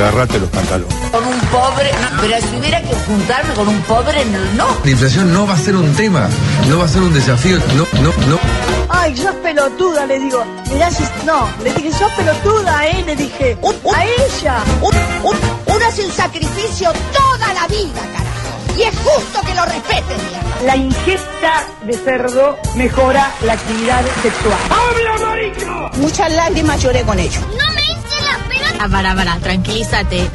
agarrate los pantalones. Con un pobre, pero si hubiera que juntarme con un pobre, no. La inflación no va a ser un tema, no va a ser un desafío, no, no, no. Ay, sos pelotuda, le digo. Mirá si... No, le dije, sos pelotuda, ¿eh? Le dije. a ella. uno hace un sacrificio toda la vida, carajo. Y es justo que lo respeten, mierda. La ingesta de cerdo mejora la actividad sexual. ¡Habla, marico! Muchas lágrimas lloré con ellos. No pelota. Ah, para, para, tranquilízate.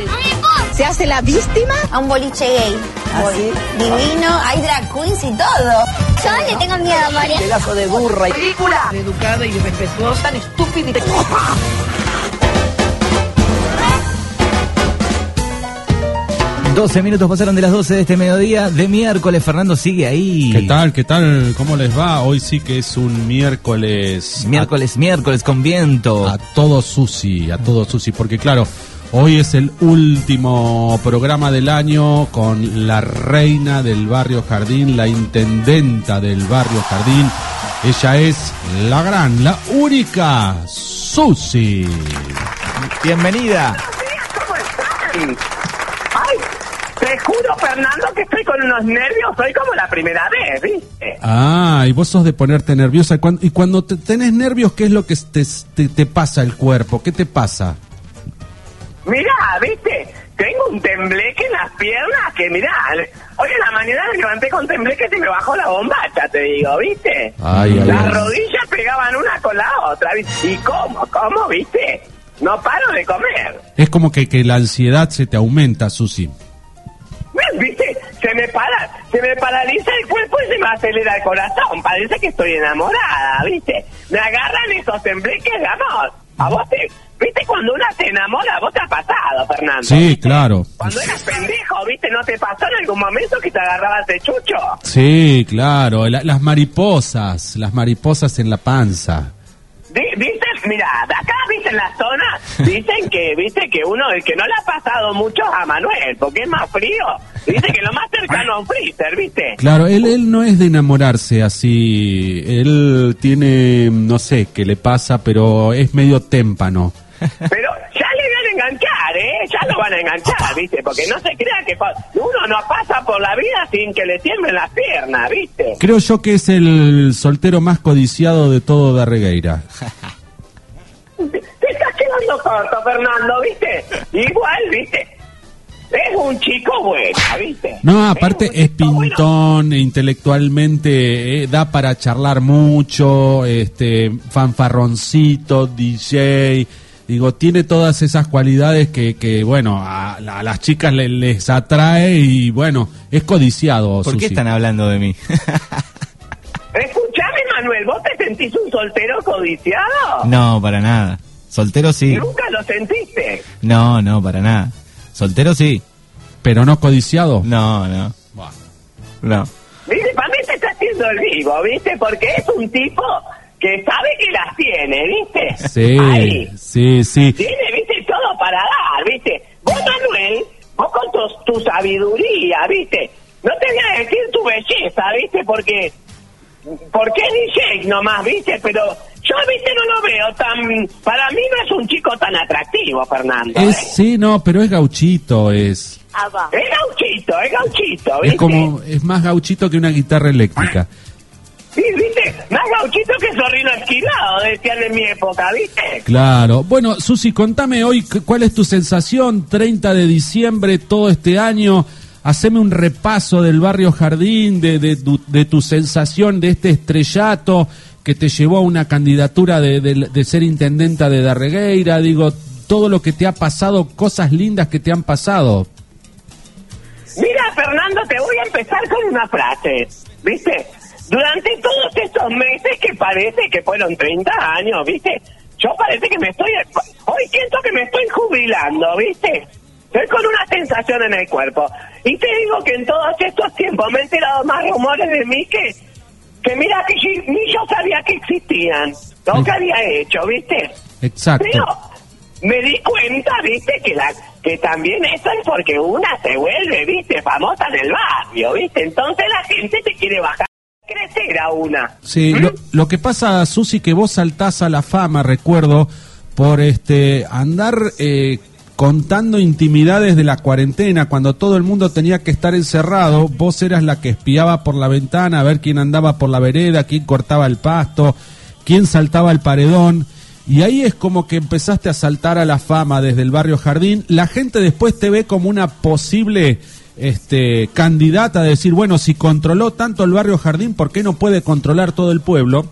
¿Se hace la víctima? A un boliche gay. Así. Divino, hay drag queens y todo. Yo le tengo miedo a María. Pedazo de burra. Película. Educada y respetuosa, tan estúpida 12 minutos pasaron de las 12 de este mediodía de miércoles. Fernando sigue ahí. ¿Qué tal? ¿Qué tal? ¿Cómo les va? Hoy sí que es un miércoles. Miércoles, miércoles con viento. A todo Susi, a todo Susi, porque claro, hoy es el último programa del año con la reina del barrio Jardín, la intendenta del barrio Jardín. Ella es la gran, la única Susi. Bienvenida. ¿Cómo están? Te juro, Fernando, que estoy con unos nervios. Soy como la primera vez, ¿viste? Ah, y vos sos de ponerte nerviosa. Y cuando te tenés nervios, ¿qué es lo que te, te- te pasa el cuerpo? ¿Qué te pasa? Mirá, ¿viste? Tengo un tembleque en las piernas que, mirá, hoy en la mañana me levanté con tembleque y me bajó la bombacha, te digo, ¿viste? Ay, ay, Las ay. rodillas pegaban una con la otra, ¿viste? ¿Y cómo? ¿Cómo, viste? No paro de comer. Es como que, que la ansiedad se te aumenta, Susi. ¿Viste? Se me para, se me paraliza el cuerpo y se me acelera el corazón. Parece que estoy enamorada, ¿viste? Me agarran esos tembleques de amor. A vos te, ¿viste? Cuando una se enamora, vos te ha pasado, Fernando. Sí, ¿viste? claro. Cuando eras pendejo, ¿viste? ¿No te pasó en algún momento que te agarrabas de chucho? Sí, claro. La- las mariposas, las mariposas en la panza. Dicen, mira, acá, viste, en la zona, dicen que, viste, que uno, el que no le ha pasado mucho a Manuel, porque es más frío. Dice que lo más cercano a un freezer, viste. Claro, él, él no es de enamorarse así. Él tiene, no sé qué le pasa, pero es medio témpano. Pero enganchar, ¿eh? Ya lo van a enganchar, ¿viste? Porque no se crea que uno no pasa por la vida sin que le tiemblen las piernas, ¿viste? Creo yo que es el soltero más codiciado de todo Darregueira. Te estás quedando corto, Fernando, ¿viste? Igual, ¿viste? Es un chico bueno, ¿viste? No, aparte es bueno. pintón, intelectualmente eh, da para charlar mucho, este fanfarroncito, DJ, digo, tiene todas esas cualidades que, que bueno, a, a las chicas le- les atrae y bueno, es codiciado. ¿Por qué están hablando de mí? Escuchame, Manuel, ¿vos te sentís un soltero codiciado? no, para nada. Soltero sí. ¿Nunca lo sentiste? No, no, para nada. Soltero sí. Pero no codiciado. No, no. No. ¿Viste? Para mí se está haciendo el vivo, ¿viste? Porque es un tipo que sabe que las tiene, ¿viste? Sí, Ahí. sí, sí. Tiene, ¿viste? Todo para dar, ¿viste? Vos, Manuel, vos con tu, tu sabiduría, ¿viste? No te voy a decir tu belleza, ¿viste? Porque... Porque es DJ nomás, ¿viste? Pero yo, ¿viste? No lo veo tan... Para mí no es un chico tan atractivo, Fernando. ¿eh? Es, sí, no, pero es gauchito, es. Es gauchito, es gauchito, ¿viste? Es como, es más gauchito que una guitarra eléctrica. Sí, ¿viste? Más gauchito que zorrino esquilado, decían en mi época, ¿viste? Claro. Bueno, Susi, contame hoy cu- cuál es tu sensación 30 de diciembre, todo este año. Haceme un repaso del barrio Jardín, de, de, tu- de tu sensación de este estrellato que te llevó a una candidatura de, de- de ser intendenta de Darregueira. Digo, todo lo que te ha pasado, cosas lindas que te han pasado. Mira, Fernando, te voy a empezar con una frase, ¿viste? Durante todos estos meses que parece que fueron 30 años, ¿viste? Yo parece que me estoy... Hoy siento que me estoy jubilando, ¿viste? Estoy con una sensación en el cuerpo. Y te digo que en todos estos tiempos me he enterado más rumores de mí que... Que mira que ni yo sabía que existían. Que había hecho, ¿viste? Exacto. Pero me di cuenta, viste, que la que también eso es porque una se vuelve, viste, famosa en el barrio, viste. Entonces la gente te quiere bajar, crecer a una. Sí, lo, lo que pasa, Susi, que vos saltás a la fama, recuerdo, por este andar eh, contando intimidades de la cuarentena, cuando todo el mundo tenía que estar encerrado, vos eras la que espiaba por la ventana a ver quién andaba por la vereda, quién cortaba el pasto, quién saltaba el paredón. Y ahí es como que empezaste a saltar a la fama desde el barrio Jardín. La gente después te ve como una posible este, candidata a decir, bueno, si controló tanto el barrio Jardín, ¿por qué no puede controlar todo el pueblo?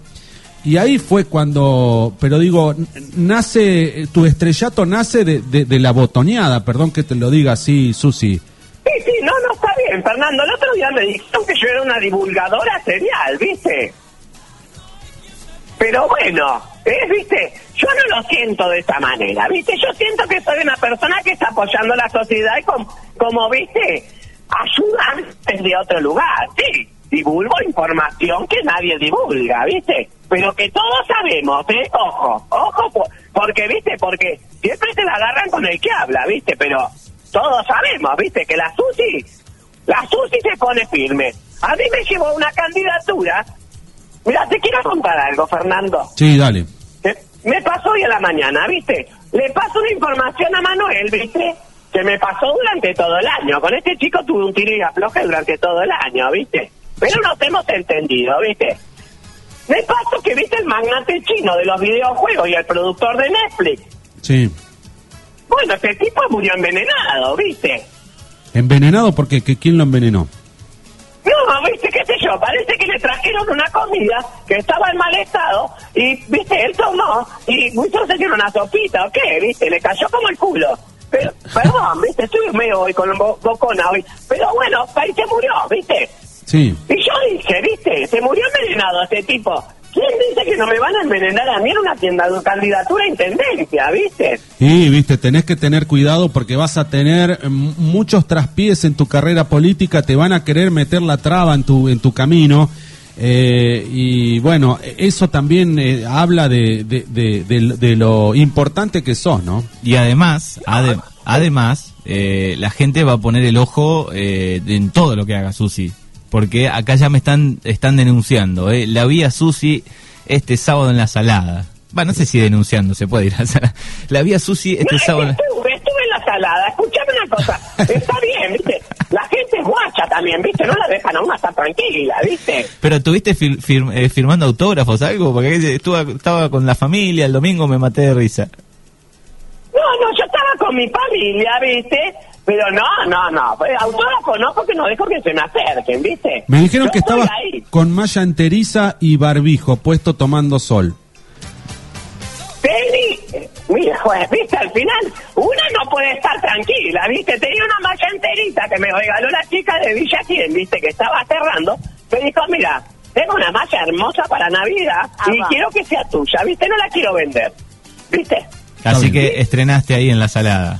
Y ahí fue cuando, pero digo, nace, tu estrellato nace de la botoneada, perdón que te lo diga así, Susi. Sí, sí, no, no, está bien, Fernando. El otro día me dijeron que yo era una divulgadora serial, ¿viste? Pero bueno, ¿eh? ¿viste? Yo no lo siento de esa manera, ¿viste? Yo siento que soy una persona que está apoyando la sociedad y como, como ¿viste? Ayudan desde otro lugar, sí. Divulgo información que nadie divulga, ¿viste? Pero que todos sabemos, ¿eh? Ojo, ojo, po- porque, ¿viste? Porque siempre se la agarran con el que habla, ¿viste? Pero todos sabemos, ¿viste? Que la Susi, la Susi se pone firme. A mí me llevó una candidatura. Mira, te quiero contar algo, Fernando. Sí, dale. Me pasó hoy a la mañana, ¿viste? Le paso una información a Manuel, ¿viste? Que me pasó durante todo el año. Con este chico tuve un tiro y afloje durante todo el año, ¿viste? Pero nos hemos entendido, ¿viste? Me pasó que, ¿viste? El magnate chino de los videojuegos y el productor de Netflix. Sí. Bueno, ese tipo murió envenenado, ¿viste? ¿Envenenado porque que, quién lo envenenó? No, viste, qué sé yo, parece le trajeron una comida que estaba en mal estado y, viste, él tomó y muchos se dieron una sopita o qué, viste, le cayó como el culo. Pero, perdón, viste, estoy medio hoy con bo- bocona hoy, pero bueno, ahí se murió, viste. Sí. Y yo dije, viste, se murió envenenado este tipo. ¿Quién dice que no me van a envenenar a mí en una tienda de candidatura a intendencia, viste? Y, viste, tenés que tener cuidado porque vas a tener mm, muchos traspiés en tu carrera política, te van a querer meter la traba en tu, en tu camino. eh, y bueno, eso también eh, habla de, de, de- de- de lo importante que sos, ¿no? Y además, ade- además, eh, la gente va a poner el ojo eh, en todo lo que haga Susi. Porque acá ya me están, están denunciando. Eh. La vi a Susi este sábado en la salada. Bueno, no sé si denunciando se puede ir a la salada. La vi a Susi este No, sábado. estuve, estuve en la salada. Escuchame una cosa. Está bien, ¿viste? La gente es guacha también, ¿viste? No la dejan a una estar tranquila, ¿viste? Pero estuviste fir- fir- eh, firmando autógrafos, algo, porque estuve, estaba con la familia, el domingo me maté de risa. No, no, yo estaba con mi familia, ¿viste? Pero no, no, no. Pues, Autógrafo no, porque no dejo que se me acerquen, ¿viste? Me dijeron Yo que estabas ahí. con malla enteriza y barbijo puesto tomando sol. Teni, eh, mira, pues, viste, al final, una no puede estar tranquila, viste, tenía una malla enterita que me regaló la chica de Villa Quien, viste, que estaba cerrando, me dijo, mira, tengo una malla hermosa para Navidad y va. quiero que sea tuya, viste, no la quiero vender, viste. Así que estrenaste ahí en la salada.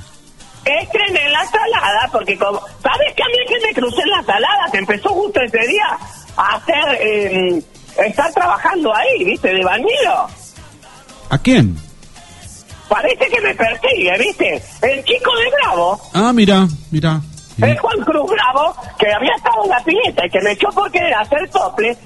Estrené la salada porque como, ¿sabes que a mí que me crucé en la salada? Que empezó justo ese día a hacer, eh, estar trabajando ahí, viste, de bañero. ¿A quién? Parece que me persigue, ¿viste? El chico de Bravo, Ah, mira, mira. el Juan Cruz Bravo, que había estado en la pileta y que me echó por querer hacer tople.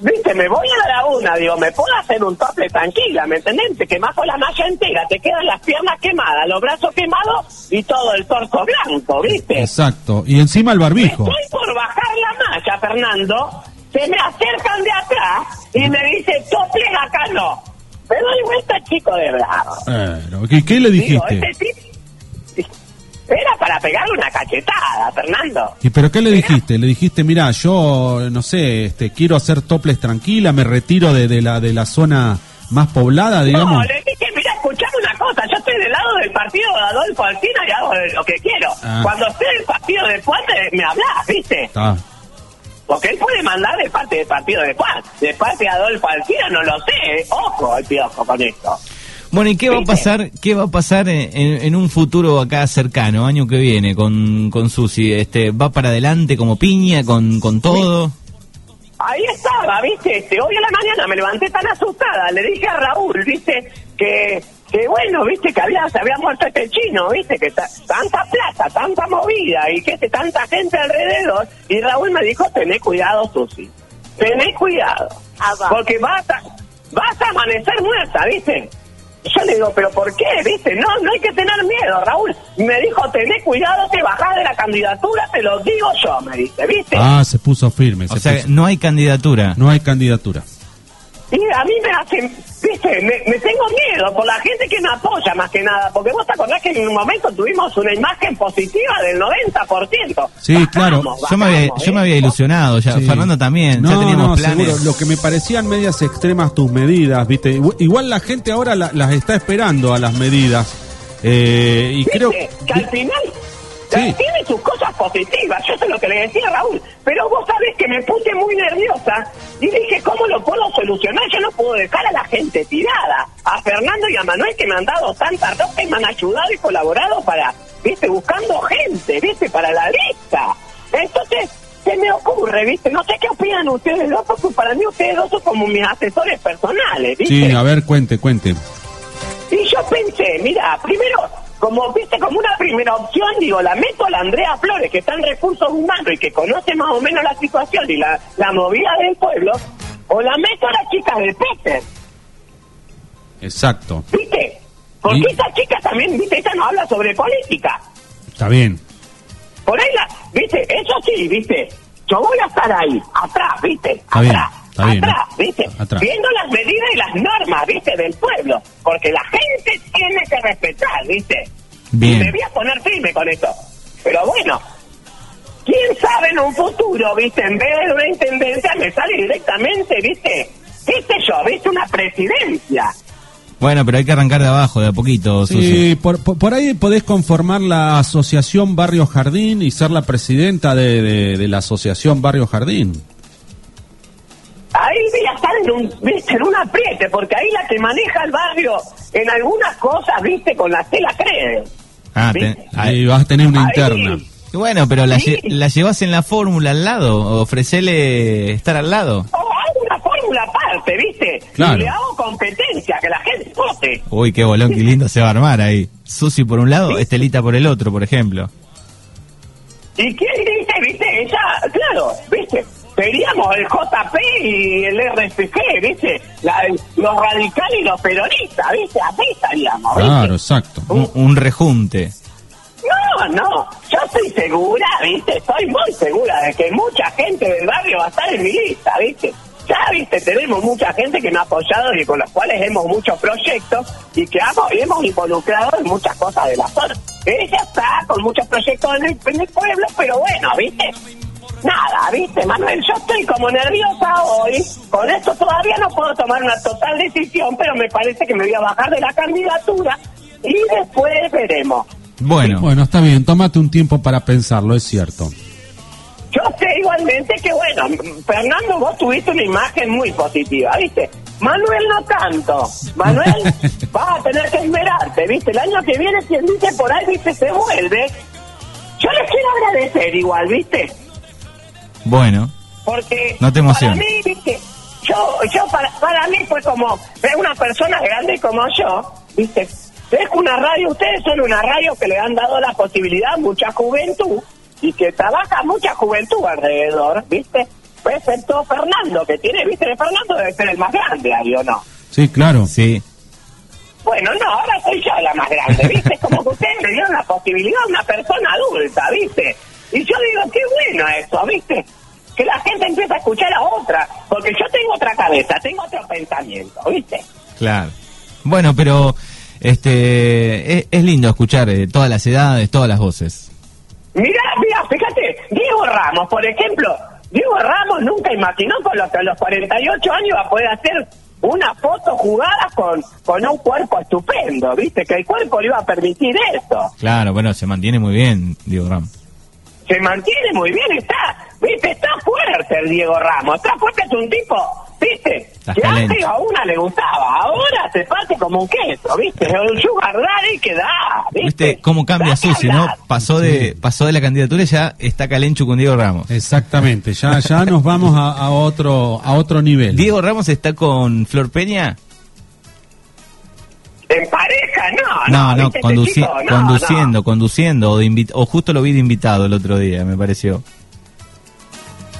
Viste, me voy a la laguna, digo, me puedo hacer un tople tranquila, ¿me entendés? Te quemás con la malla entera, te quedan las piernas quemadas, los brazos quemados y todo el torso blanco, ¿viste? Exacto. Y encima el barbijo. Estoy por bajar la malla, Fernando. Se me acercan de atrás y me dice, tople acá no. Me doy vuelta, chico de bravo. Bueno, ¿qué, qué le Digo, dijiste? este tipo... Era para pegarle una cachetada, Fernando. ¿Y pero qué le dijiste? Le dijiste, mira, yo no sé, este, quiero hacer toples tranquila, me retiro de, de la de la zona más poblada, No, digamos. le dije, mira, escuchame una cosa, yo estoy del lado del partido de Adolfo Alsina y hago lo que quiero. Ah. Cuando esté del partido de Puan, me- hablas, ¿viste? Está. Porque él puede mandar de parte del partido de Puan. De parte de Adolfo Alsina no lo sé, ¿eh? ojo, el piojo con esto. Bueno, ¿y qué va a pasar, qué va a pasar en, en- en un futuro acá cercano, año que viene, con, con Susi? Este, ¿Va para adelante como piña, con, con todo? Ahí estaba, ¿viste? Este, hoy a la mañana me levanté tan asustada. Le dije a Raúl, ¿viste? Que, que bueno, ¿viste? Que había, se había muerto este chino, ¿viste? Que ta- tanta plata, tanta movida y que este, tanta gente alrededor. Y Raúl me dijo, tené cuidado, Susi. Tené cuidado. Ah. Porque vas a, vas a amanecer muerta, ¿viste? Yo le digo, ¿pero por qué? ¿Viste? No, no hay que tener miedo, Raúl. Me dijo, tené cuidado, te bajás de la candidatura, te lo digo yo, me dice, ¿viste? Ah, se puso firme. O se sea, puso- no hay candidatura. no hay candidatura. Y a mí me hacen, viste, me, me tengo miedo por la gente que me apoya más que nada, porque vos te acordás que en un momento tuvimos una imagen positiva del 90%. Sí, claro. Yo me había, yo me ¿eh? había ilusionado, ya, Sí. Fernando también, No, ya teníamos no, planes. seguro. Lo que me parecían medias extremas tus medidas, ¿viste? Igual- Igual la gente ahora la- las está esperando a las medidas. Eh, y ¿Viste? creo que al final Sí. tiene sus cosas positivas, yo sé lo que le decía Raúl, pero vos sabés que me puse muy nerviosa y dije, ¿cómo lo puedo solucionar? Yo no puedo dejar a la gente tirada, a Fernando y a Manuel que me han dado tanta ropa y me han ayudado y colaborado para, viste, buscando gente, viste, para la lista. Entonces, se me ocurre, viste, no sé qué opinan ustedes dos, porque para mí ustedes dos son como mis asesores personales, viste. Sí, a ver, cuente, cuente. Y yo pensé, mira, primero, como viste, como una primera opción, digo, la meto a la Andrea Flores, que está en recursos humanos y que conoce más o menos la situación y la, la movida del pueblo, o la meto a la chica de Peter, Exacto. ¿viste? Porque Y- esa chica también, viste, ella no habla sobre política. Está bien. Por ahí la, viste, eso sí, viste, yo voy a estar ahí, atrás, viste, Está bien, atrás, está bien, atrás, viste, Atrás. viendo las medidas y las normas, viste, del pueblo, porque la gente tiene que respetar, viste. Bien. Y me voy a poner firme con esto. Pero bueno, quién sabe en un futuro, viste, en vez de una intendencia me sale directamente, viste, qué sé yo, viste, una presidencia. Bueno, pero hay que arrancar de abajo, de a poquito. Sí, por, por- por ahí podés conformar la asociación Barrio Jardín y ser la presidenta de, de- de la asociación Barrio Jardín. En un, viste, en un apriete, porque ahí la que maneja el barrio en algunas cosas, viste, con la tela cree. Ah. Ahí vas a tener una Ahí. interna. Bueno, pero la, Sí. lle- la llevas en la fórmula al lado, ofrecele estar al lado. O hago una fórmula aparte, viste, Claro. y le hago competencia, que la gente vote. Uy, qué bolón, qué lindo se va a armar ahí. Susi por un lado, Estelita por el otro, por ejemplo. ¿Y quién dice, viste? Ella, claro, viste, seríamos el JP y el RPG, viste, La- los radicales y los peronistas, viste, así estaríamos, viste. Claro, exacto. Un, un rejunte. No, no, yo estoy segura, viste, estoy muy segura de que mucha gente del barrio va a estar en mi lista, viste. Ya, viste, tenemos mucha gente que me ha apoyado y con los cuales hemos muchos proyectos y que hemos involucrado en muchas cosas de la zona. Ella está con muchos proyectos en el, en el pueblo, pero bueno, viste. Nada, viste, Manuel, yo estoy como nerviosa hoy. Con esto todavía no puedo tomar una total decisión, pero me parece que me voy a bajar de la candidatura y después veremos. Bueno, Bueno, está bien, tómate un tiempo para pensarlo, es cierto. Yo sé igualmente que, bueno, Fernando, vos tuviste una imagen muy positiva, ¿viste? Manuel no tanto. Manuel, vas a tener que esmerarte, ¿viste? El año que viene, quien dice por ahí, ¿viste? Se vuelve. Yo les quiero agradecer igual, ¿viste? Bueno. Porque No te emociones. para mí, ¿viste? Yo, yo para, para mí fue como, es una persona grande como yo, ¿viste? Es una radio, ustedes son una radio que le han dado la posibilidad a mucha juventud y que trabaja mucha juventud alrededor, ¿viste? Pues excepto Fernando, que tiene, ¿viste? Fernando debe ser el más grande ahí, ¿o no? Sí, claro. Sí. Bueno, no, ahora soy yo la más grande, ¿viste? Como que ustedes me dieron la posibilidad a una persona adulta, ¿viste? Y yo digo, qué bueno eso, ¿viste? Que la gente empieza a escuchar a otra, porque yo tengo otra cabeza, tengo otro pensamiento, ¿viste? Claro. Bueno, pero este es, es lindo escuchar eh, todas las edades, todas las voces. Mirá, mira, fíjate, Diego Ramos, por ejemplo, Diego Ramos nunca imaginó con los, a los 48 años iba a poder hacer una foto jugada con, con un cuerpo estupendo, ¿viste? Que el cuerpo le iba a permitir eso. Claro, bueno, se mantiene muy bien, Diego Ram. Se mantiene muy bien, está, viste, está fuerte el Diego Ramos, está fuerte, es un tipo, viste, que antes a una le gustaba, ahora se parte como un queso, viste, es un sugar daddy que da, viste. ¿Viste cómo cambia Susi, no? Pasó de pasó de la candidatura y ya está calencho con Diego Ramos. Exactamente, ya, ya nos vamos a, a otro, a otro nivel. Diego Ramos está con Flor Peña. En pareja, no, No, no, ¿viste? Este conduci- chico, no, conduciendo, conduciendo, o, de o justo lo vi de invitado el otro día, me pareció. no.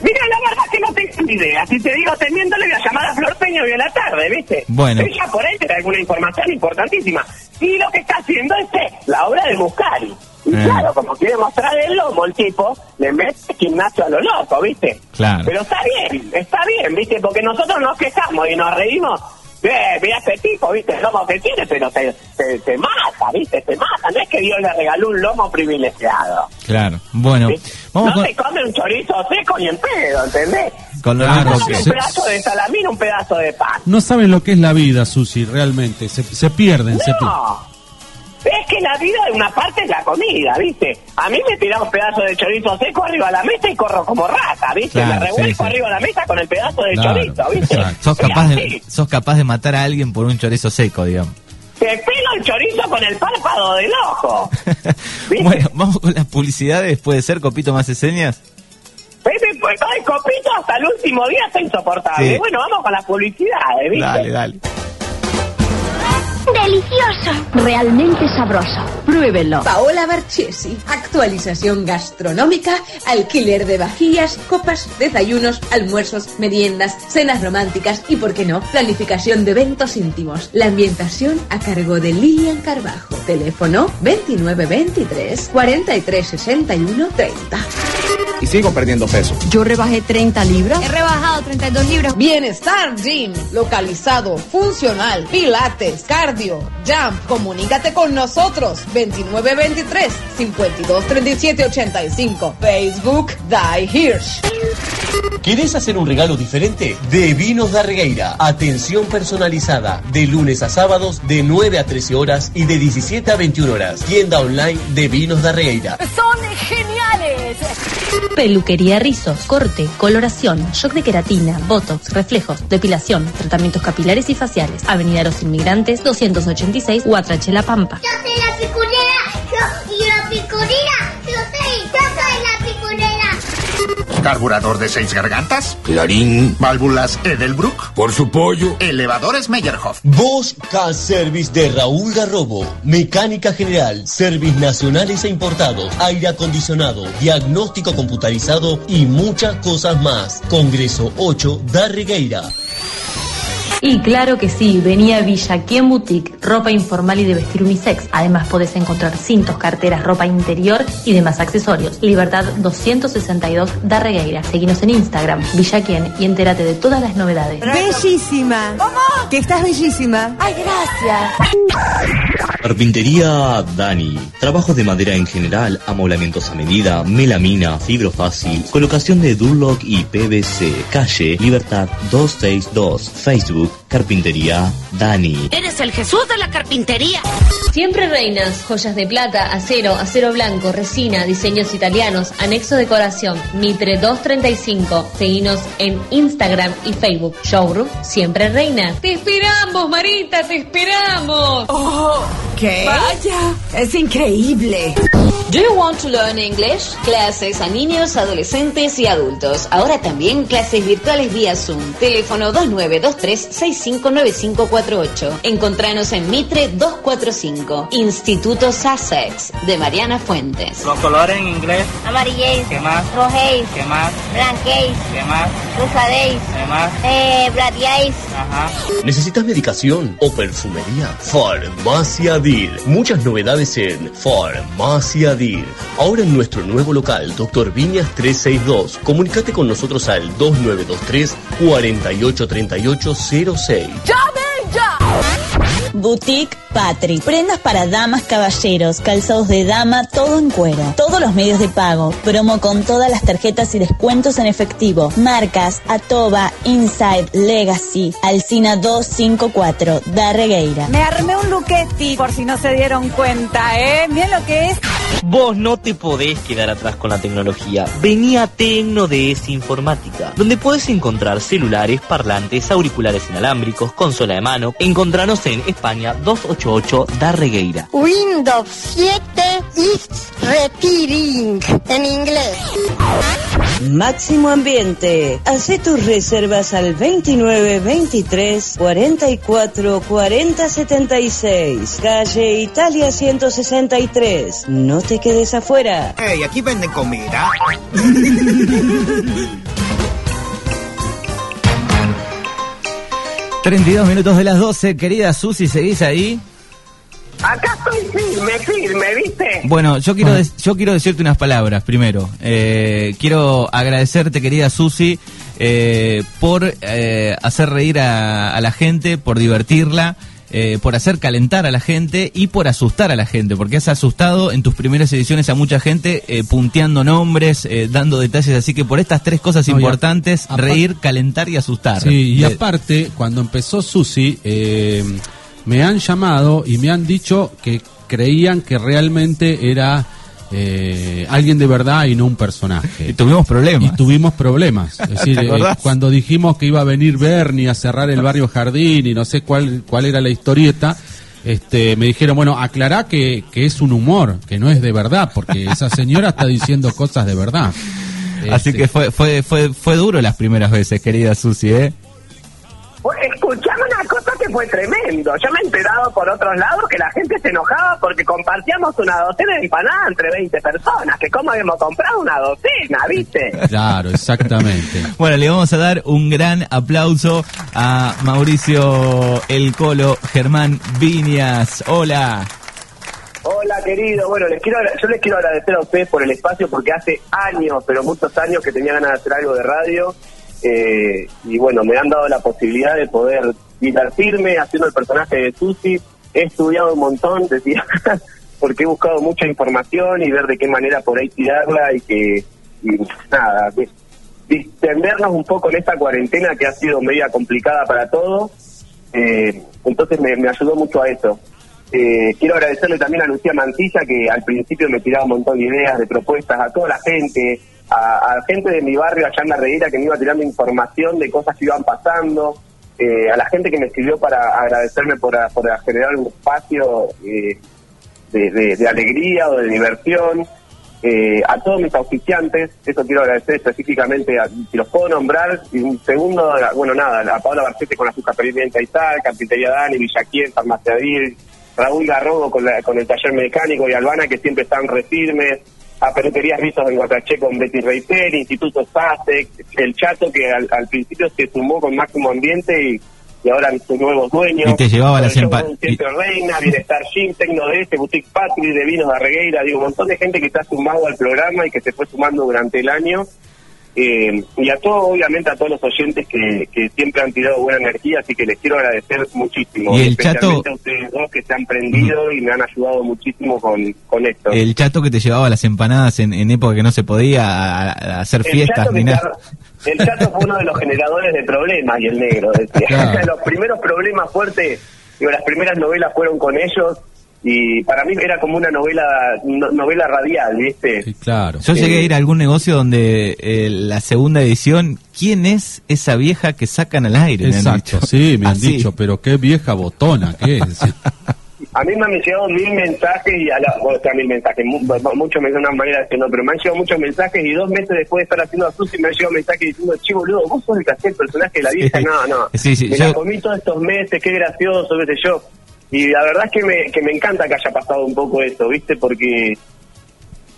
Mira, la verdad que no te, dando ideas. Si te digo teniendo, le voy a llamar a Flor Peña hoy a la tarde, ¿viste? Bueno. Ella por ahí tiene alguna información importantísima. Y lo que está haciendo es eh, la obra de Muscari. Y Eh. claro, como quiere mostrar el lomo, el tipo, le mete gimnasio a lo loco, ¿viste? Claro. Pero está bien, está bien, ¿viste? Porque nosotros nos quejamos y nos reímos. Eh, mira este tipo, ¿viste? El lomo que tiene, pero te, te mata, ¿viste? Te mata. No es que Dios le regaló un lomo privilegiado. Claro. Bueno, ¿sí? vamos no con, te come un chorizo seco ni en pedo, ¿entendés? con lo Claro, Come que- un pedazo de salamín, un pedazo de pan. No saben lo que es la vida, Susi, realmente. Se, se pierden, se pierden. Es que la vida de una parte es la comida, ¿viste? A mí me tira un pedazo de chorizo seco arriba de la mesa y corro como rata, ¿viste? Claro, me revuelco sí, sí. arriba de la mesa con el pedazo de Claro, chorizo, ¿viste? exacto. sos capaz de sos capaz de matar a alguien por un chorizo seco, digamos. Te pelo el chorizo con el párpado del ojo. Bueno, vamos con las publicidades, puede ser copito más señas. Pues el copito hasta el último día está insoportable. Sí. Bueno, vamos con las publicidades, ¿viste? Dale, dale. Delicioso. Realmente sabroso. Pruébelo. Paola Barchesi. Actualización gastronómica, alquiler de vajillas, copas, desayunos, almuerzos, meriendas, cenas románticas y, por qué no, planificación de eventos íntimos. La ambientación a cargo de Lilian Carbajo. Teléfono 2923 4361 30. Y sigo perdiendo peso. Yo rebajé 30 libras. He rebajado 32 libras. Bienestar Gym, localizado, funcional, pilates, cardio, jump. Comunícate con nosotros 2923 5237 85. Facebook Die Hirsch. ¿Querés hacer un regalo diferente? De Vinos da Regueira. Atención personalizada. De lunes a sábados, de 9 a 13 horas y de 17 a 21 horas. Tienda online de Vinos da Regueira. Son geniales. Peluquería Rizos, corte, coloración, shock de queratina, botox, reflejos, depilación, tratamientos capilares y faciales. Avenida Los Inmigrantes, 286, Huatrache La Pampa. Yo soy la picurera. Yo, y la picurera. Yo soy, yo soy la picurera. Carburador de seis gargantas. Clarín. Válvulas Edelbrook. Por su pollo. Elevadores Meyerhoff. Vos Car Service de Raúl Garrobo. Mecánica general, service nacionales e importados, aire acondicionado, diagnóstico computarizado y muchas cosas más. Congreso 8 da Regueira. Y claro que sí, venía Villaquien Boutique, ropa informal y de vestir unisex. Además podés encontrar cintos, carteras, ropa interior y demás accesorios. Libertad 262 da Regueira. Seguinos en Instagram, Villaquien, y entérate de todas las novedades. Bellísima. ¿Cómo? Que estás bellísima. Ay, gracias. Carpintería Dani. Trabajos de madera en general, amoblamientos a medida, melamina, fibro fácil, colocación de Durlock y PVC. Calle Libertad 262. Facebook путь. Carpintería Dani. Eres el Jesús de la carpintería. Siempre reinas, joyas de plata, acero, acero blanco, resina, diseños italianos, anexo decoración, Mitre 235. Seguinos en Instagram y Facebook. Showroom Siempre Reina. Te esperamos, Marita, te esperamos. Oh, ¿Qué? Vaya, es increíble. Do you want to learn English? Clases a niños, adolescentes y adultos. Ahora también clases virtuales vía Zoom. Teléfono 2923-659548. Encontranos en Mitre 245. Instituto Sussex de Mariana Fuentes. Los colores en inglés. Amarillés. ¿Qué más? Rojéis. ¿Qué más? Blanquéis. ¿Qué más? Rosadéis. ¿Qué más? Eh. Ajá. ¿Necesitas medicación o perfumería? Farmacia DIR. Muchas novedades en Farmacia DIR. Ahora en nuestro nuevo local, Dr. Viñas 362. Comunícate con nosotros al 2923 483806. ¡Llamen ya! Boutique Patri. Prendas para damas, caballeros, calzados de dama, todo en cuero. Todos los medios de pago. Promo con todas las tarjetas y descuentos en efectivo. Marcas Atoba, Inside, Legacy, Alcina 254, Da Regueira. Me armé un Luchetti, por si no se dieron cuenta, ¿eh? Miren lo que es. Vos no te podés quedar atrás con la tecnología. Vení a Tecnodes Informática, donde podés encontrar celulares, parlantes, auriculares inalámbricos, consola de mano. Encontranos en España 288 da Regueira. Windows 7 is retiring en inglés. Máximo Ambiente. Hacé tus reservas al 29 23 44 40 76. Calle Italia 163. No te quedes afuera. Hey, aquí venden comida. 32 minutos de las 12, querida Susi, ¿seguís ahí? Acá estoy firme, firme, ¿viste? Bueno, yo quiero, yo quiero decirte unas palabras primero. Eh, quiero agradecerte, querida Susi, eh, por eh, hacer reír a, a la gente, por divertirla, eh, por hacer calentar a la gente y por asustar a la gente, porque has asustado en tus primeras ediciones a mucha gente eh, punteando nombres, eh, dando detalles, así que por estas tres cosas No, y a- importantes, reír, calentar y asustar. Sí, y Eh, aparte, cuando empezó Susi, eh, me han llamado y me han dicho que creían que realmente era eh, alguien de verdad y no un personaje. Y tuvimos problemas. Y tuvimos problemas. Es decir, ¿Te eh, cuando dijimos que iba a venir Bernie a cerrar el barrio Jardín y no sé cuál, cuál era la historieta, este, me dijeron, bueno, aclará que, que es un humor, que no es de verdad, porque esa señora está diciendo cosas de verdad. Así Este, que fue, fue, fue, fue duro las primeras veces, querida Susi, ¿eh? Pues, fue tremendo. Yo me he enterado por otros lados que la gente se enojaba porque compartíamos una docena de empanadas entre 20 personas. Que cómo habíamos comprado una docena, ¿viste? Claro, exactamente. Bueno, le vamos a dar un gran aplauso a Mauricio El Colo, Germán Viñas. Hola. Hola, querido. Bueno, les quiero, yo les quiero agradecer a ustedes por el espacio porque hace años, pero muchos años que tenía ganas de hacer algo de radio. eh, y bueno, me han dado la posibilidad de poder divertirme haciendo el personaje de Susi. He estudiado un montón, decía, porque he buscado mucha información y ver de qué manera por ahí tirarla y que, y nada, di- distendernos un poco en esta cuarentena que ha sido media complicada para todos. Eh, entonces me, me ayudó mucho a eso. Eh, quiero agradecerle también a Lucía Mantilla, que al principio me tiraba un montón de ideas, de propuestas, a toda la gente, a, a gente de mi barrio allá en la Reguera que me iba tirando información de cosas que iban pasando, eh, a la gente que me escribió para agradecerme por, por generar un espacio eh, de, de- de alegría o de diversión, eh, a todos mis auspiciantes, eso quiero agradecer específicamente, a, si los puedo nombrar, y un segundo, bueno, nada, a Paola Barcete con Azúcar Pimienta y Sal, Carpintería Dani, Villaquién, Farmacia Dir, Raúl Garrobo con, la- con el taller mecánico y Albana que siempre están re firmes, a Peluquerías Rizos en Guataché con Betty Reiter, Instituto SASEC, el Chato que al, al principio se sumó con Máximo Ambiente y, y ahora sus nuevos dueños. Y te llevaba las Siempre Reina, Bienestar Gym, Tecno DS, Boutique Patri, de Vinos de Arregueira, digo, un montón de gente que está sumado al programa y que se fue sumando durante el año. Eh, y a todos, obviamente, a todos los oyentes que, que siempre han tirado buena energía, así que les quiero agradecer muchísimo. Y el especialmente Chato- a ustedes dos que se han prendido y me han ayudado muchísimo con, con esto. El chato que te llevaba las empanadas en, en época que no se podía a, a hacer El fiestas ni nada. el chato fue uno de los generadores de problemas y el negro. decía. Claro. los primeros problemas fuertes, digo, las primeras novelas fueron con ellos y para mí era como una novela no- novela radial, ¿viste? Claro. Yo llegué a ir a algún negocio donde eh, la segunda edición, ¿quién es esa vieja que sacan al aire? Me han Exacto, dicho. sí, me han Así. dicho, pero qué vieja botona que es. A mí me han llegado mil mensajes y a la, o sea, mil mensajes, mu- mu- muchos me una manera de decir, no, pero me han llegado muchos mensajes y dos meses después de estar haciendo a Susi me han llegado mensajes diciendo, che boludo, vos sos el que hacía el personaje de la vieja, Sí. no, no. Sí, sí, me yo- la comí todos estos meses, qué gracioso, qué sé yo. Y la verdad es que me, que me encanta que haya pasado un poco eso, ¿viste? Porque,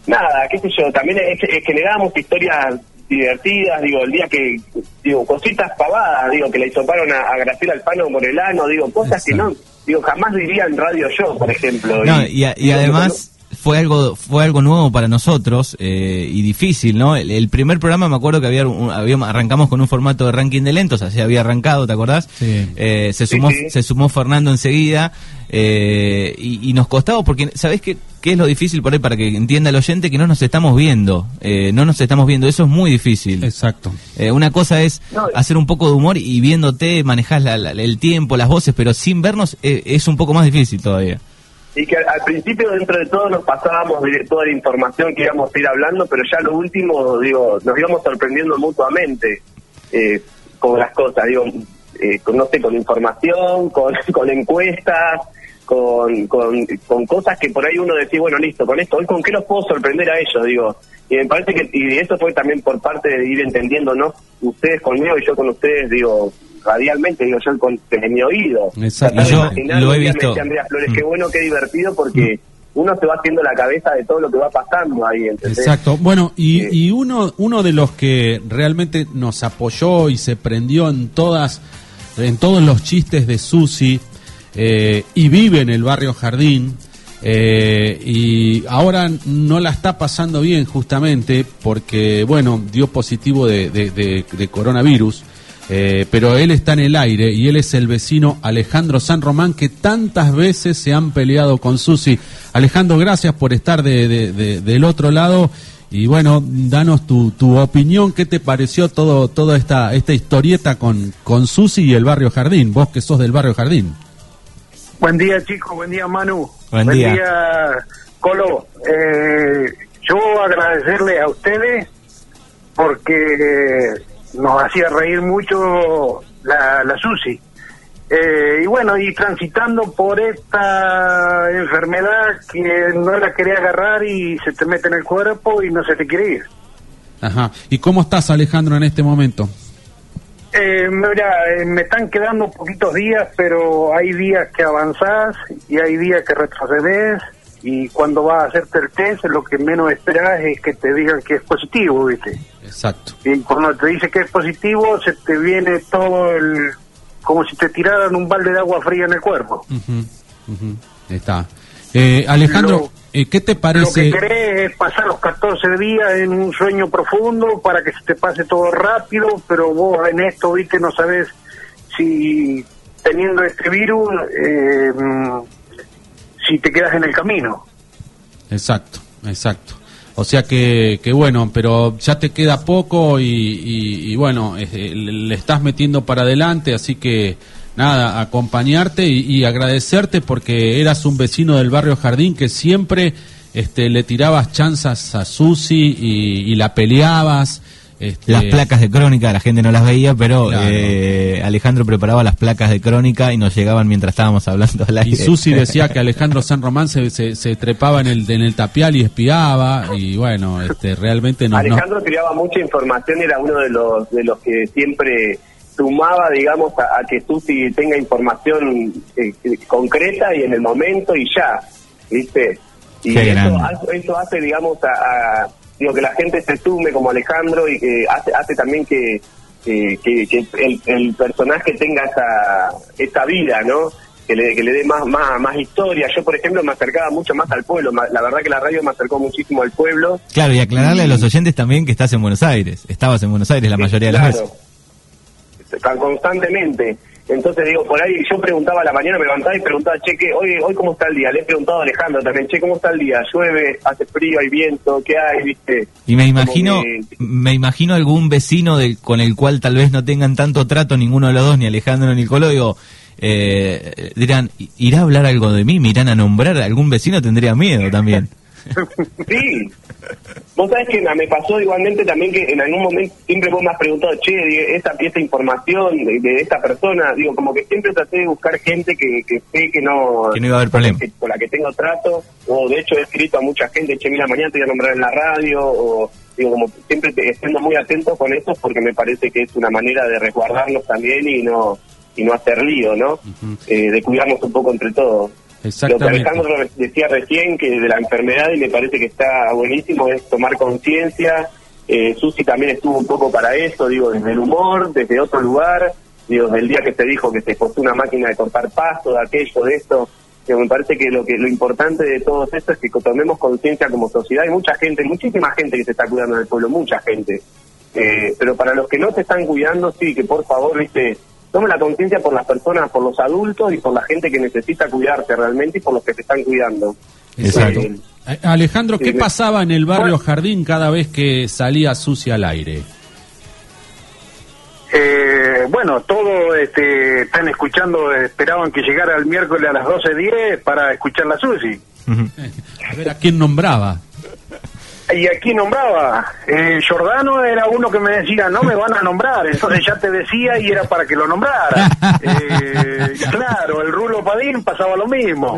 nada, qué sé yo, también es- es- generábamos historias divertidas, digo, el día que, digo, cositas pavadas, digo, que le hisoparon a, a Graciela Alfano por el ano, digo, cosas que no, digo, jamás diría en Radio Show, por ejemplo. No, y, y digo, además fue algo fue algo nuevo para nosotros eh, y difícil, ¿no? El, el primer programa me acuerdo que había, un- habíamos- arrancamos con un formato de ranking de lentos, así había arrancado, ¿te acordás? Eh, se sumó sí. se sumó Fernando enseguida eh, y, y nos costaba porque ¿sabés qué, qué es lo difícil por ahí para que entienda el oyente que no nos estamos viendo? Eh, no nos estamos viendo, eso es muy difícil. Exacto. Eh, una cosa es hacer un poco de humor y viéndote manejás la- la- el tiempo, las voces, pero sin vernos eh, es un poco más difícil todavía. Y que al, principio dentro de todo nos pasábamos toda la información que íbamos a ir hablando, pero ya lo último, digo, nos íbamos sorprendiendo mutuamente eh, con las cosas, digo, eh, con, no sé, con información, con, con encuestas, con, con cosas que por ahí uno decía, bueno, listo, con esto, hoy con qué los puedo sorprender a ellos, digo. Y me parece que, y eso fue también por parte de ir entendiendo, ¿no? Ustedes conmigo y yo con ustedes, digo, radialmente, digo, yo con, en mi oído. Exacto. Yo lo he visto. Andrea Flores, Mm. qué bueno, qué divertido, porque uno se va haciendo la cabeza de todo lo que va pasando ahí, ¿entendés? Exacto. Bueno, y, y uno, uno de los que realmente nos apoyó y se prendió en todas en todos los chistes de Susi eh, y vive en el barrio Jardín. eh, y ahora no la está pasando bien justamente porque, bueno, dio positivo de, de- de- de coronavirus, eh, pero él está en el aire y él es el vecino Alejandro San Román que tantas veces se han peleado con Susi. Alejandro, gracias por estar de- de- de- del otro lado y bueno, danos tu, tu opinión, ¿qué te pareció todo, toda esta, esta historieta con, con Susi y el barrio Jardín? Vos que sos del barrio Jardín. Buen día, chicos. Buen día, Manu. Buen día. Colo. Eh, yo agradecerle a ustedes porque nos hacía reír mucho la, la Susi. Eh, y bueno, y transitando por esta enfermedad que no la quería agarrar y se te mete en el cuerpo y no se te quiere ir. Ajá. ¿Y cómo estás, Alejandro, en este momento? Eh, mira, eh, me están quedando poquitos días, pero hay días que avanzás y hay días que retrocedes y cuando vas a hacerte el test lo que menos esperas es que te digan que es positivo, ¿viste? Exacto. Y cuando te dice que es positivo se te viene todo el... como si te tiraran un balde de agua fría en el cuerpo. Ujú. Está. Eh, Alejandro, eh, ¿qué te Lo parece? que crees es pasar los 14 días en un sueño profundo para que se te pase todo rápido, pero vos en esto, viste, no sabes si teniendo este virus, eh, si te quedas en el camino. Exacto, exacto. O sea que, que bueno, pero ya te queda poco y, y- bueno, eh, le, estás metiendo para adelante, así que nada, acompañarte y, agradecerte porque eras un vecino del barrio Jardín que siempre este, le tirabas chanzas a Susi y la peleabas. Este, Las placas de crónica, la gente no las veía, pero Claro. eh, Alejandro preparaba las placas de crónica y nos llegaban mientras estábamos hablando al aire. Y Susi decía que Alejandro San Román se, se, se trepaba en el, en el tapial y espiaba y bueno, este, realmente no, no- Alejandro tiraba mucha información, era uno de los de los que siempre sumaba, digamos, a, a que Susi tenga información eh, eh, concreta y en el momento y ya, ¿viste? Y Qué eso, eso hace, digamos, a, a- digo que la gente se sume como Alejandro y que hace, hace también que, que, que- que el, el personaje tenga esa, esa vida, ¿no? Que le, que le dé más, más, más historia. Yo, por ejemplo, me acercaba mucho más al pueblo. La verdad que la radio me acercó muchísimo al pueblo. Claro, y aclararle a los oyentes también que estás en Buenos Aires. Estabas en Buenos Aires la mayoría de las Claro. veces. tan constantemente. Entonces digo, por ahí yo preguntaba a la mañana, me levantaba y preguntaba, che, ¿qué? hoy, hoy cómo está el día? Le he preguntado a Alejandro también, che, ¿cómo está el día? ¿Llueve? ¿Hace frío? ¿Hay viento? ¿Qué hay? ¿Viste? Y me imagino, que- me imagino algún vecino del, con el cual tal vez no tengan tanto trato ninguno de los dos, ni Alejandro ni Colo, digo, eh, dirán, ¿irá a hablar algo de mí? ¿Me irán a nombrar? ¿Algún vecino tendría miedo también? Sí. Vos sabés que me pasó igualmente también que en algún momento siempre vos me has preguntado, che, esta, esta información de, de esta persona, digo, como que siempre traté de buscar gente que, que sé que no... Que no iba a haber problema. que- con la que tengo trato, o de hecho he escrito a mucha gente, che, mira, mañana te voy a nombrar en la radio, o digo, como siempre te- estando muy atento con eso porque me parece que es una manera de resguardarnos también y no y no hacer lío, ¿no? Eh, de cuidarnos un poco entre todos. Lo que Exactamente. Alejandro decía recién que de la enfermedad y me parece que está buenísimo es tomar conciencia. Eh, Susi también estuvo un poco para eso, digo, desde el humor, desde otro lugar, digo, desde el día que se dijo que se costó una máquina de cortar pasto, de aquello, de esto. Digo, me parece que lo que lo importante de todo esto es que tomemos conciencia como sociedad. Hay mucha gente, muchísima gente que se está cuidando en el pueblo, mucha gente. Eh, pero para los que no se están cuidando, sí, que por favor, viste, tomen la conciencia por las personas, por los adultos y por la gente que necesita cuidarse realmente y por los que se están cuidando. Exacto. Eh, Eh, Alejandro, ¿qué Sí, pasaba en el barrio Jardín cada vez que salía Susi al aire? Eh, bueno, todos este, están escuchando, esperaban que llegara el miércoles a las 12.10 para escuchar la Susi. A ver a quién nombraba. Y aquí nombraba, eh, Giordano era uno que me decía, no me van a nombrar, entonces ya te decía y era para que lo nombrara. Eh, claro, el Rulo Padín pasaba lo mismo.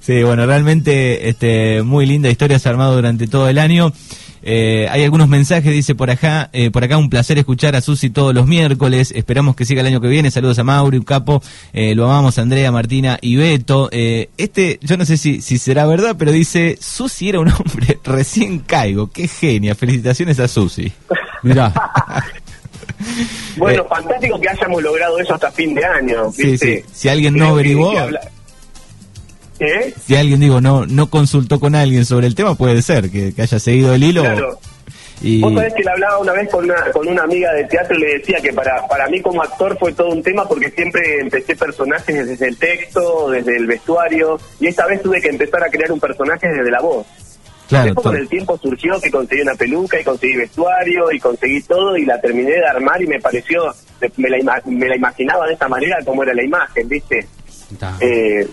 Sí, bueno, realmente este, muy linda historia se ha armado durante todo el año. Eh, hay algunos mensajes, dice por acá, eh, por acá un placer escuchar a Susi todos los miércoles, esperamos que siga el año que viene, saludos a Mauri, Capo, eh, lo amamos a Andrea, Martina y Beto. Eh, este, yo no sé si, si será verdad, pero dice, Susi era un hombre recién caigo, qué genia, felicitaciones a Susi. Mirá. Bueno, Eh, fantástico que hayamos logrado eso hasta fin de año. Sí, ¿viste? sí. Si alguien no averiguó, ¿Eh? si alguien digo no no consultó con alguien sobre el tema, puede ser que, que haya seguido el hilo. Claro. Y Vos sabés que le hablaba una vez con una, con una amiga de teatro y le decía que para, para mí como actor fue todo un tema porque siempre empecé personajes desde el texto, desde el vestuario, y esta vez tuve que empezar a crear un personaje desde la voz. claro, Después con el tiempo surgió que conseguí una peluca y conseguí vestuario y conseguí todo y la terminé de armar y me pareció, me la, ima- me la imaginaba de esta manera como era la imagen, ¿viste? Eh,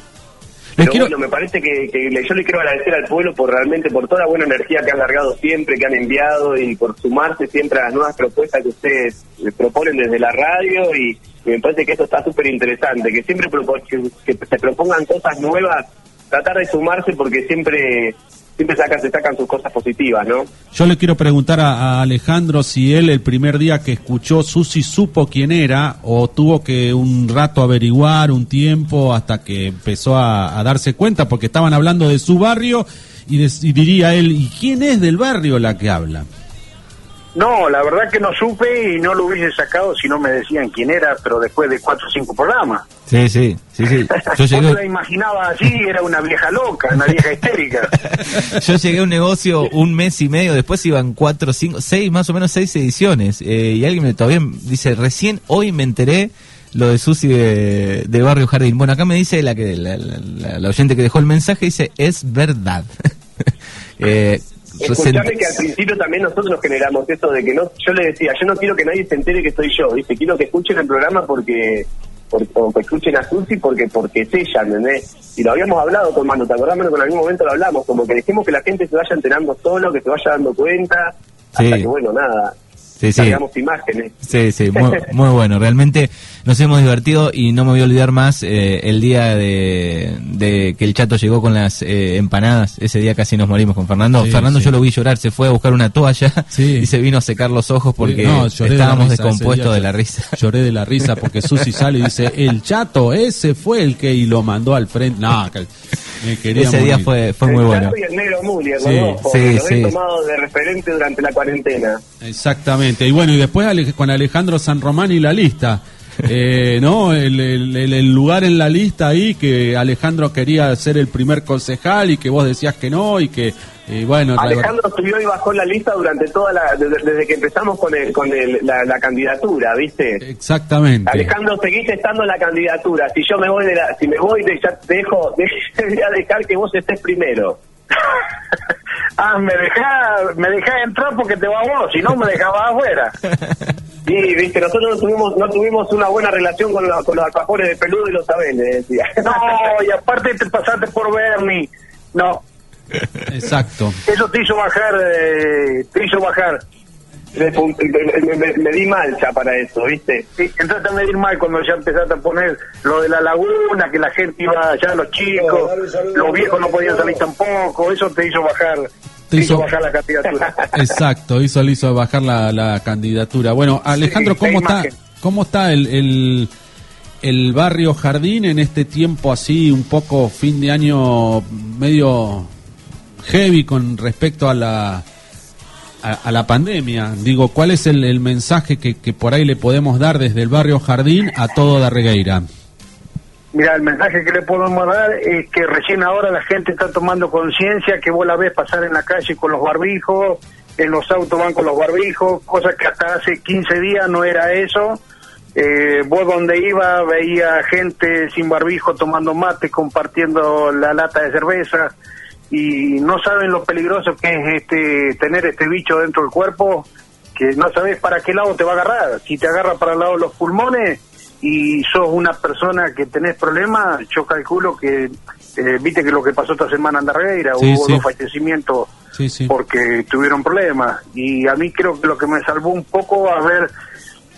pero quiero- bueno, me parece que, que yo le quiero agradecer al pueblo por realmente por toda la buena energía que han largado siempre, que han enviado y por sumarse siempre a las nuevas propuestas que ustedes eh, proponen desde la radio y, y me parece que eso está súper interesante, que siempre que, que se propongan cosas nuevas, tratar de sumarse porque siempre siempre sacan, se sacan sus cosas positivas, ¿no? Yo le quiero preguntar a, Alejandro si él el primer día que escuchó Susi supo quién era o tuvo que un rato averiguar, un tiempo, hasta que empezó a, darse cuenta, porque estaban hablando de su barrio y, y diría él, ¿y quién es del barrio la que habla? No, la verdad que no supe y no lo hubiese sacado si no me decían quién era, pero después de cuatro o cinco programas. Sí, sí, sí, sí. Yo llegué, la imaginaba así, era una vieja loca, una vieja histérica. yo llegué a un negocio un mes y medio, después iban cuatro, cinco, seis, más o menos seis ediciones. eh, y alguien me todavía dice, recién hoy me enteré lo de Susi de, Barrio Jardín. Bueno, acá me dice la que la, la- oyente que dejó el mensaje, dice, es verdad. eh, Escuchame que al principio también nosotros nos generamos eso de que no, yo le decía, yo no quiero que nadie se entere que soy yo, ¿viste? Quiero que escuchen el programa porque, por- o que escuchen a Susi porque, porque es ella, ¿entendés? Y lo habíamos hablado con Manu, ¿te acordás, Manu? Que en algún momento lo hablamos, como que dejemos que la gente se vaya enterando solo, que se vaya dando cuenta, hasta que, bueno, nada, Sí, sí. imágenes. Sí, sí, muy, muy bueno. Realmente nos hemos divertido y no me voy a olvidar más eh, el día de, de que el chato llegó con las eh, empanadas. Ese día casi nos morimos con Fernando. Sí, Fernando sí. yo lo vi llorar, se fue a buscar una toalla y se vino a secar los ojos porque No, de estábamos risa ese descompuestos de la risa. Lloré de la risa porque Susi sale y dice, el chato, ese fue el que y lo mandó al frente. No, que- me quería Ese día fue, fue muy el bueno. Y el negro Sí, sí, sí. he tomado de referente durante la cuarentena. Exactamente. Y bueno, y después con Alejandro San Román y la lista. Eh, ¿No? El, el- el- lugar en la lista ahí que Alejandro quería ser el primer concejal y que vos decías que no y que, y bueno, Alejandro subió y bajó la lista durante toda la, desde, desde que empezamos con el, con el, la, la candidatura, ¿viste? exactamente. Alejandro, seguís estando en la candidatura. Si yo me voy de la, si me voy de, ya te dejo, de, voy a dejar que vos estés primero. Ah, me dejá, me dejá entrar porque te va vos, si no me dejabas afuera. Sí, viste, nosotros no tuvimos, no tuvimos una buena relación con, los- con los alfajores de peludo y los decía. No, y aparte te pasaste por Bernie. No, Exacto. eso te hizo bajar, eh, te hizo bajar. Me, me- me- me di mal ya para eso, ¿viste? Sí, entraste a medir mal cuando ya empezaste a poner lo de la laguna, que la gente iba allá, los chicos, los viejos no podían salir tampoco, eso te hizo bajar, te, hizo hizo- bajar la candidatura. Exacto, hizo, le hizo bajar la, la candidatura. Bueno, Alejandro, Sí, ¿cómo está, cómo está el, el, el barrio Jardín en este tiempo así, un poco fin de año medio heavy con respecto a la a, a la pandemia? Digo, ¿cuál es el, el mensaje que, que por ahí le podemos dar desde el barrio Jardín a todo Darregueira? Mira, el mensaje que le podemos dar es que recién ahora la gente está tomando conciencia, que vos la ves pasar en la calle con los barbijos, en los autos van con los barbijos, cosa que hasta hace 15 días no era eso. Eh, vos donde iba veía gente sin barbijo tomando mate, compartiendo la lata de cerveza y no saben lo peligroso que es este tener este bicho dentro del cuerpo, que no sabes para qué lado te va a agarrar. Si te agarra para el lado de los pulmones y sos una persona que tenés problemas, yo calculo que, eh, viste que lo que pasó esta semana en Darreira, Sí, hubo sí. dos fallecimientos Sí, porque tuvieron problemas. Y a mí creo que lo que me salvó un poco haber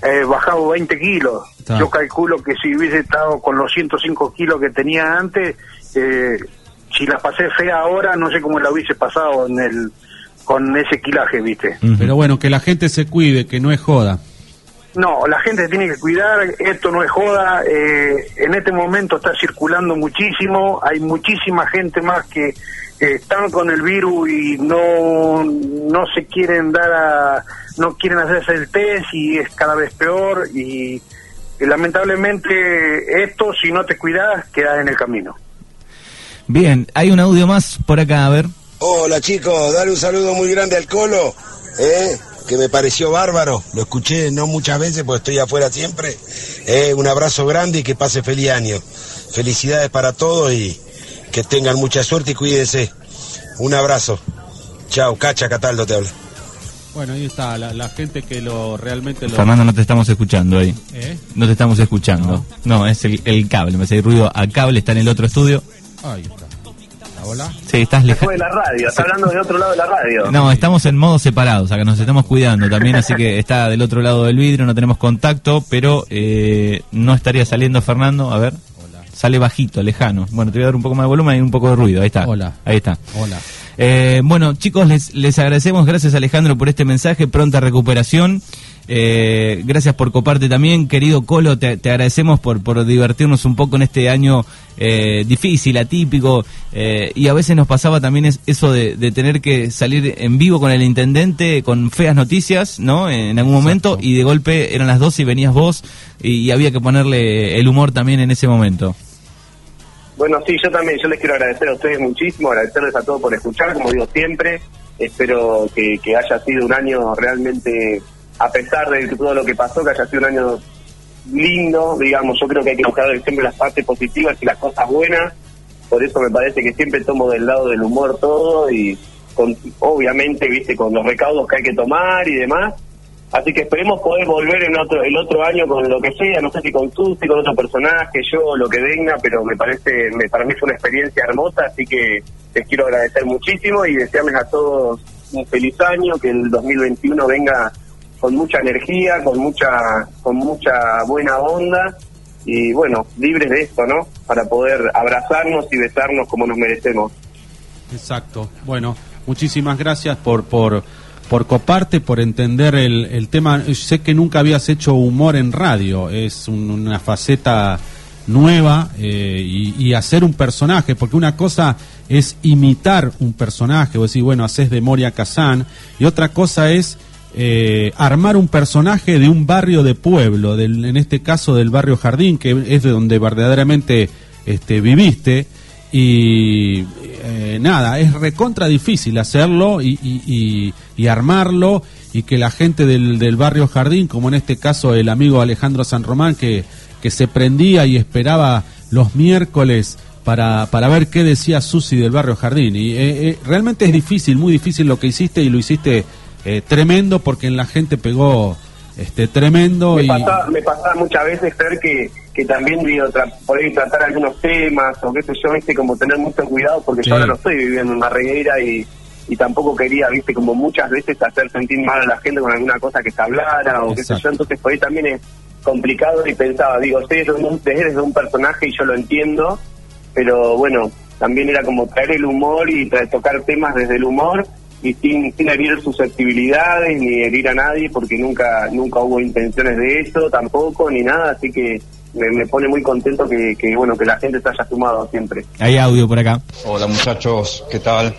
eh, bajado 20 kilos. Está. Yo calculo que si hubiese estado con los 105 kilos que tenía antes, eh, si la pasé fea ahora, no sé cómo la hubiese pasado en el con ese kilaje, ¿viste? Pero bueno, que la gente se cuide, que no es joda. No, la gente se tiene que cuidar, esto no es joda, eh, en este momento está circulando muchísimo, hay muchísima gente más que eh, están con el virus y no, no se quieren dar a, no quieren hacerse el test y es cada vez peor y, y lamentablemente esto si no te cuidas quedas en el camino. Bien, hay un audio más por acá, a ver. Hola chicos, dale un saludo muy grande al Colo, ¿eh? Que me pareció bárbaro. Lo escuché no muchas veces porque estoy afuera siempre. ¿eh? Un abrazo grande y que pase feliz año. Felicidades para todos y que tengan mucha suerte y cuídense. Un abrazo. Chao, Cacha Cataldo te habla. Bueno, ahí está, la, la gente que lo realmente lo... Fernando, no te estamos escuchando ahí. ¿Eh? No te estamos escuchando. No, es el, el cable, me hace ruido a cable, está en el otro estudio. Ahí está. Hola. Sí, estás lejano. de la radio, está hablando de otro lado de la radio. No, estamos en modo separados, acá nos estamos cuidando también, así que está del otro lado del vidrio, no tenemos contacto, pero eh, no estaría saliendo Fernando, a ver. Sale bajito, lejano. Bueno, te voy a dar un poco más de volumen y un poco de ruido, ahí está. Hola. Ahí está. Hola. Eh, bueno, chicos, les, les agradecemos, gracias Alejandro por este mensaje, pronta recuperación. Eh, gracias por coparte también, querido Colo, te, te agradecemos por, por divertirnos un poco en este año eh, difícil, atípico, eh, y a veces nos pasaba también es, eso de, de tener que salir en vivo con el intendente con feas noticias, ¿no? En, algún momento, y de golpe eran las dos y venías vos, y, y había que ponerle el humor también en ese momento. Bueno, sí, yo también, yo les quiero agradecer a ustedes muchísimo, agradecerles a todos por escuchar, como digo siempre, espero que, que haya sido un año realmente, a pesar de todo lo que pasó, que haya sido un año lindo, digamos, yo creo que hay que buscar siempre las partes positivas y las cosas buenas, por eso me parece que siempre tomo del lado del humor todo y con, obviamente, viste, con los recaudos que hay que tomar y demás, Así que esperemos poder volver en otro el otro año con lo que sea, no sé si con Susi, con otro personaje, yo, lo que venga, pero me parece, me, para mí fue una experiencia hermosa, así que les quiero agradecer muchísimo y desearles a todos un feliz año, que el 2021 venga con mucha energía, con mucha, con mucha buena onda y bueno, libres de esto, ¿no? Para poder abrazarnos y besarnos como nos merecemos. Exacto. Bueno, muchísimas gracias por por por coparte, por entender el, el tema. Sé que nunca habías hecho humor en radio, es un- una faceta nueva eh, y, y hacer un personaje, porque una cosa es imitar un personaje, o decir, bueno, haces de Moria Kazan, y otra cosa es eh, armar un personaje de un barrio de pueblo, del, en este caso del barrio Jardín, que es de donde verdaderamente este, viviste, y eh, nada, es recontra difícil hacerlo y, y- y- y armarlo y que la gente del, del barrio Jardín, como en este caso el amigo Alejandro San Román, que, que se prendía y esperaba los miércoles para, para ver qué decía Susi del barrio Jardín. Y eh, eh, realmente es difícil, muy difícil lo que hiciste y lo hiciste eh, tremendo porque en la gente pegó este tremendo Me y pasaba, me pasaba muchas veces ver que, que también digo, tra- por ahí tratar algunos temas o qué sé yo, viste, como tener mucho cuidado porque Sí. yo ahora no estoy viviendo en una reguera y, y tampoco quería, viste, como muchas veces hacer sentir mal a la gente con alguna cosa que se hablara o qué sé yo, entonces por ahí también es complicado y pensaba, digo, sí, eres eres un personaje y yo lo entiendo, pero bueno, también era como traer el humor y tocar temas desde el humor y sin, sin herir susceptibilidades ni herir a nadie porque nunca nunca hubo intenciones de eso tampoco ni nada así que me, me pone muy contento que, que bueno que la gente se haya sumado siempre Hay audio por acá. Hola muchachos, ¿qué tal?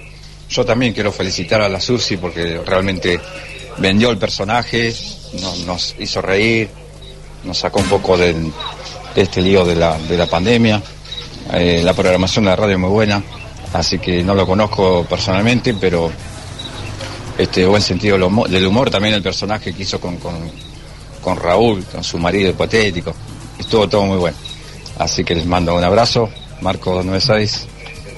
Yo también quiero felicitar a la Susi porque realmente vendió el personaje, nos, nos hizo reír, nos sacó un poco del- de este lío de la, de la pandemia. Eh, la programación de la radio es muy buena, así que no lo conozco personalmente, pero este buen sentido del humo- del humor también el personaje que hizo con, con, con Raúl, con su marido hipotético. Estuvo todo muy bueno. Así que les mando un abrazo. Marco 296.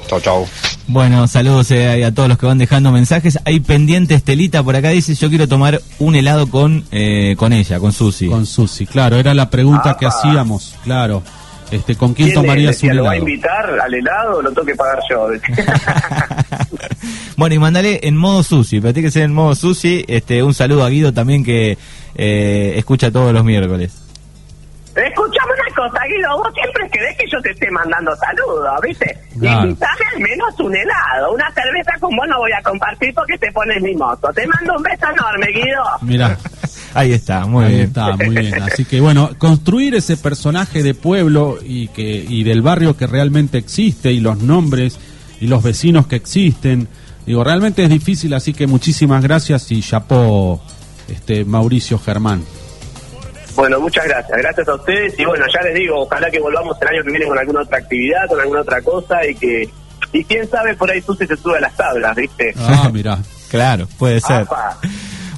Chau, chau. Bueno, saludos eh, a todos los que van dejando mensajes. Hay pendiente Estelita por acá, dice, yo quiero tomar un helado con, eh, con ella, con Susi. con Susi, claro, era la pregunta que hacíamos, claro. Este, ¿Con quién le tomarías decía, un lo va a helado? invitar al helado o lo tengo que pagar yo Bueno, y mandale en modo Susi, pero tiene que ser en modo Susi. Este, un saludo a Guido también que eh, escucha todos los miércoles. Escuchame una cosa, Guido, vos siempre querés que yo te esté mandando saludos, ¿viste? Claro. Invítame al menos un helado, una cerveza con vos no voy a compartir porque te pones mimoso. Te mando un beso enorme, Guido. Mira, Ahí está, muy ahí bien. está, muy bien. Así que bueno, construir ese personaje de pueblo y que y del barrio que realmente existe y los nombres y los vecinos que existen, digo, realmente es difícil, así que muchísimas gracias y chapó este Mauricio Germán. Bueno, muchas gracias. Gracias a ustedes. Y bueno, ya les digo, ojalá que volvamos el año que viene con alguna otra actividad, con alguna otra cosa y que. Y quién sabe, por ahí Susi se sube a las tablas, ¿viste? Ah, mira. Claro, puede ser. Apa.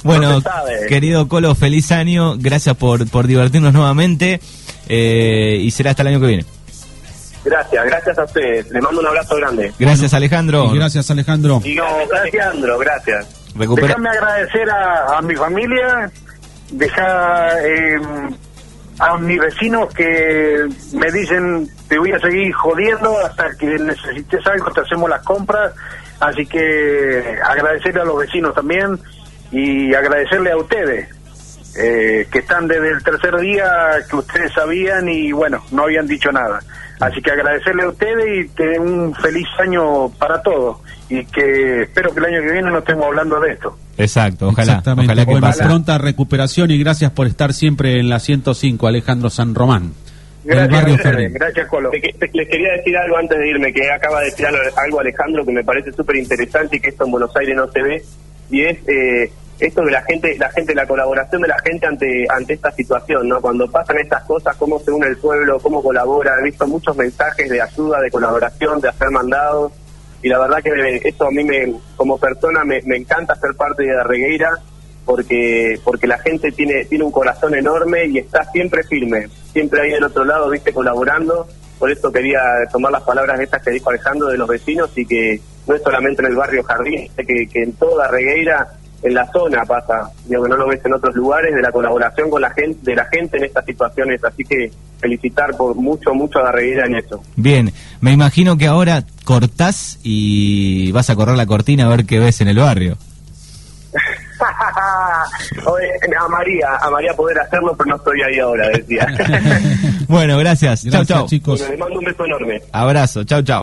Bueno, No se sabe. querido Colo, feliz año. Gracias por, por divertirnos nuevamente. eh, y será hasta el año que viene. Gracias, gracias a ustedes. Les mando un abrazo grande. Gracias, Alejandro. Y gracias, Alejandro. Y no, gracias, Andro, gracias. Recupera- Déjame agradecer a, a mi familia, deja eh, a mis vecinos que me dicen te voy a seguir jodiendo hasta que necesites algo, te hacemos las compras. Así que agradecerle a los vecinos también y agradecerle a ustedes. Eh, que están desde el tercer día que ustedes sabían y bueno, no habían dicho nada. Así que agradecerle a ustedes y tener un feliz año para todos y que espero que el año que viene no estemos hablando de esto. Exacto, ojalá. Ojalá que bueno, pase. pronta recuperación y gracias por estar siempre en la 105, Alejandro San Román. Gracias, barrio gracias, Colo. Les quería decir algo antes de irme, que acaba de decir algo, algo Alejandro que me parece súper interesante y que esto en Buenos Aires no se ve, y es eh, esto de la gente, la gente, la colaboración de la gente ante ante esta situación, ¿no? Cuando pasan estas cosas, cómo se une el pueblo, cómo colabora, he visto muchos mensajes de ayuda, de colaboración, de hacer mandados, y la verdad que me- eso a mí me, como persona me, me encanta ser parte de la regueira, porque porque la gente tiene tiene un corazón enorme y está siempre firme, siempre ahí del otro lado, viste, colaborando. Por eso quería tomar las palabras estas que dijo Alejandro de los vecinos y que no es solamente en el barrio Jardín, que, que en toda Regueira, en la zona pasa, digo que no lo ves en otros lugares, de la colaboración con la gente, de la gente en estas situaciones. Así que felicitar por mucho, mucho a en eso. Bien, me imagino que ahora cortás y vas a correr la cortina a ver qué ves en el barrio. A María, a María poder hacerlo, pero no estoy ahí ahora, decía. Bueno, gracias. Chau, Gracias, chau. chicos. Bueno, le mando un beso enorme. Abrazo. Chau, chau.